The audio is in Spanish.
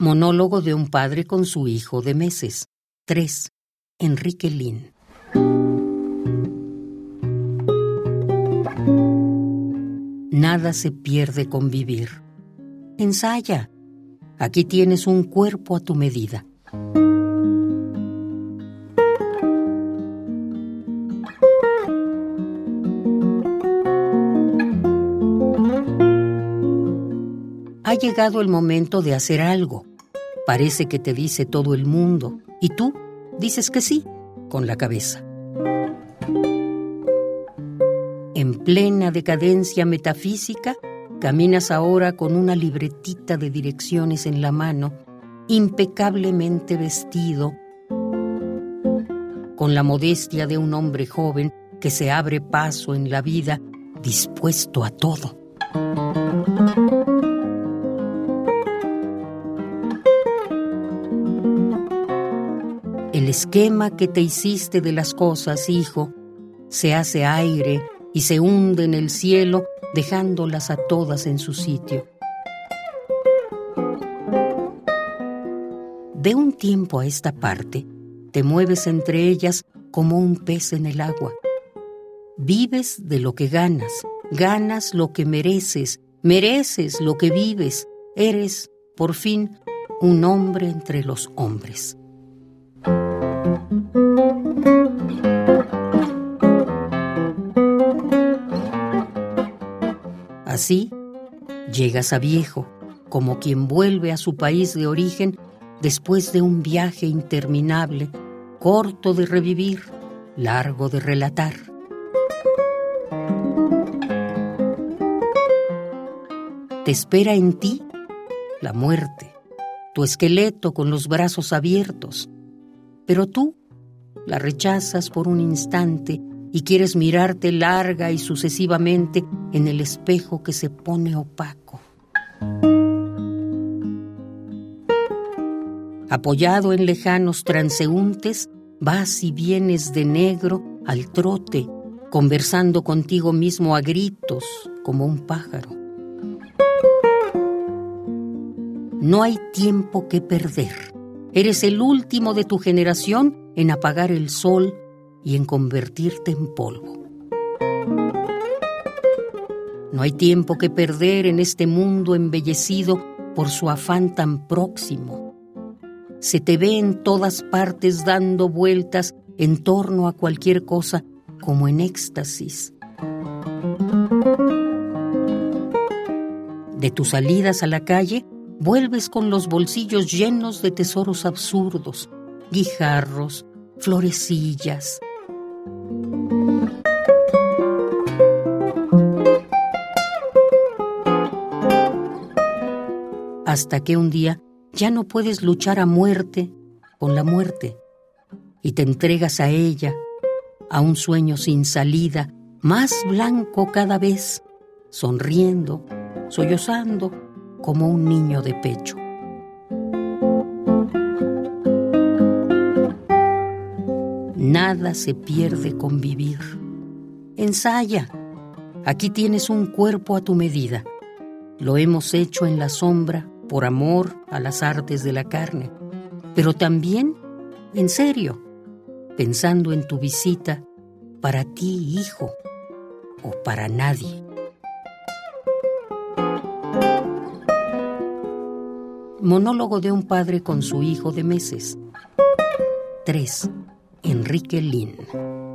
Monólogo de un padre con su hijo de meses. 3. Enrique Lin. Nada se pierde con vivir. Ensaya. Aquí tienes un cuerpo a tu medida. Ha llegado el momento de hacer algo. Parece que te dice todo el mundo y tú dices que sí con la cabeza. En plena decadencia metafísica, caminas ahora con una libretita de direcciones en la mano, impecablemente vestido, con la modestia de un hombre joven que se abre paso en la vida dispuesto a todo. Esquema que te hiciste de las cosas, hijo, se hace aire y se hunde en el cielo dejándolas a todas en su sitio. De un tiempo a esta parte, te mueves entre ellas como un pez en el agua. Vives de lo que ganas, ganas lo que mereces, mereces lo que vives, eres, por fin, un hombre entre los hombres. Así, llegas a viejo, como quien vuelve a su país de origen después de un viaje interminable, corto de revivir, largo de relatar. Te espera en ti la muerte, tu esqueleto con los brazos abiertos, pero tú la rechazas por un instante y quieres mirarte larga y sucesivamente en el espejo que se pone opaco. Apoyado en lejanos transeúntes, vas y vienes de negro al trote, conversando contigo mismo a gritos como un pájaro. No hay tiempo que perder. Eres el último de tu generación en apagar el sol y en convertirte en polvo. No hay tiempo que perder en este mundo embellecido por su afán tan próximo. Se te ve en todas partes dando vueltas en torno a cualquier cosa como en éxtasis. De tus salidas a la calle, vuelves con los bolsillos llenos de tesoros absurdos, guijarros, florecillas. Hasta que un día ya no puedes luchar a muerte con la muerte y te entregas a ella, a un sueño sin salida, más blanco cada vez, sonriendo, sollozando como un niño de pecho. Nada se pierde con vivir. Ensaya. Aquí tienes un cuerpo a tu medida. Lo hemos hecho en la sombra por amor a las artes de la carne, pero también en serio, pensando en tu visita para ti, hijo, o para nadie. Monólogo de un padre con su hijo de meses. 3. Enrique Lin.